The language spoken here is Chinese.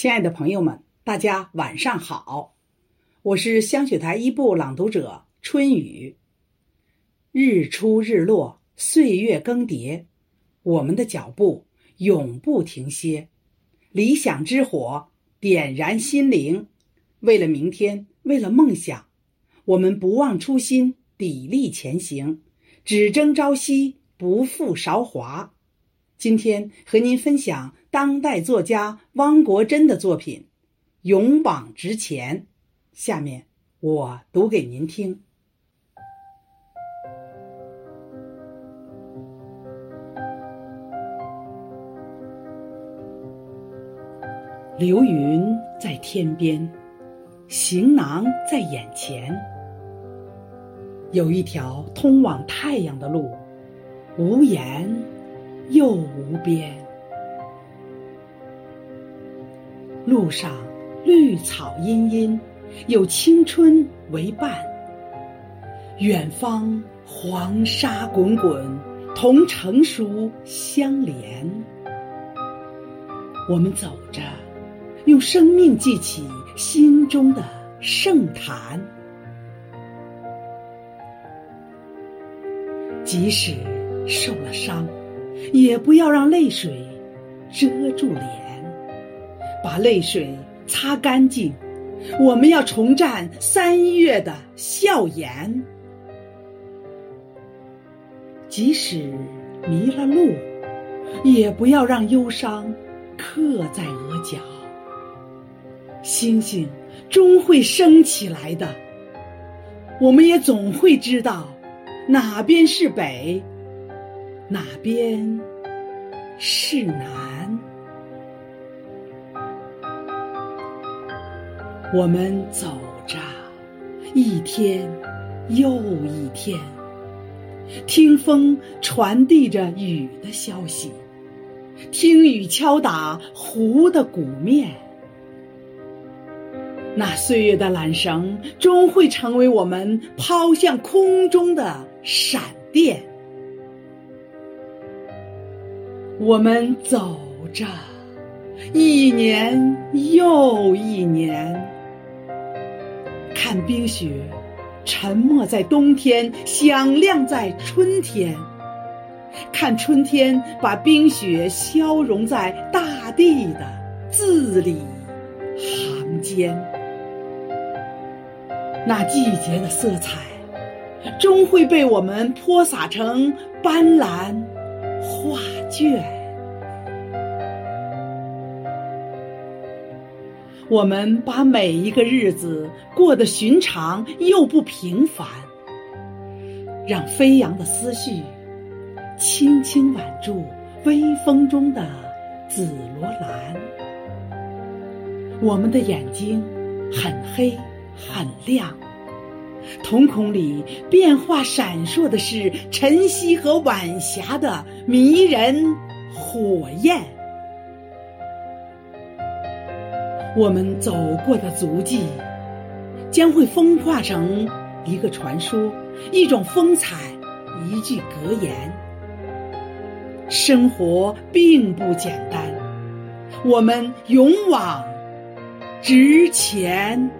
亲爱的朋友们，大家晚上好，我是香雪台一部朗读者春雨。日出日落，岁月更迭，我们的脚步永不停歇。理想之火点燃心灵，为了明天，为了梦想，我们不忘初心，砥砺前行，只争朝夕，不负韶华。今天和您分享当代作家汪国真的作品《勇往直前》，下面我读给您听。流云在天边，行囊在眼前，有一条通往太阳的路，无言。又无边，路上绿草茵茵，有青春为伴。远方黄沙滚滚，同成熟相连。我们走着，用生命记起心中的圣坛。即使受了伤。也不要让泪水遮住脸，把泪水擦干净。我们要重绽三月的笑颜。即使迷了路，也不要让忧伤刻在额角。星星终会升起来的，我们也总会知道哪边是北。哪边是南？我们走着，一天又一天，听风传递着雨的消息，听雨敲打湖的鼓面。那岁月的缆绳，终会成为我们抛向空中的闪电。我们走着，一年又一年，看冰雪沉默在冬天，响亮在春天；看春天把冰雪消融在大地的字里行间。那季节的色彩，终会被我们泼洒成斑斓。画卷，我们把每一个日子过得寻常又不平凡，让飞扬的思绪轻轻挽住微风中的紫罗兰。我们的眼睛很黑很亮。瞳孔里变化闪烁的是晨曦和晚霞的迷人火焰。我们走过的足迹，将会风化成一个传说，一种风采，一句格言。生活并不简单，我们勇往直前。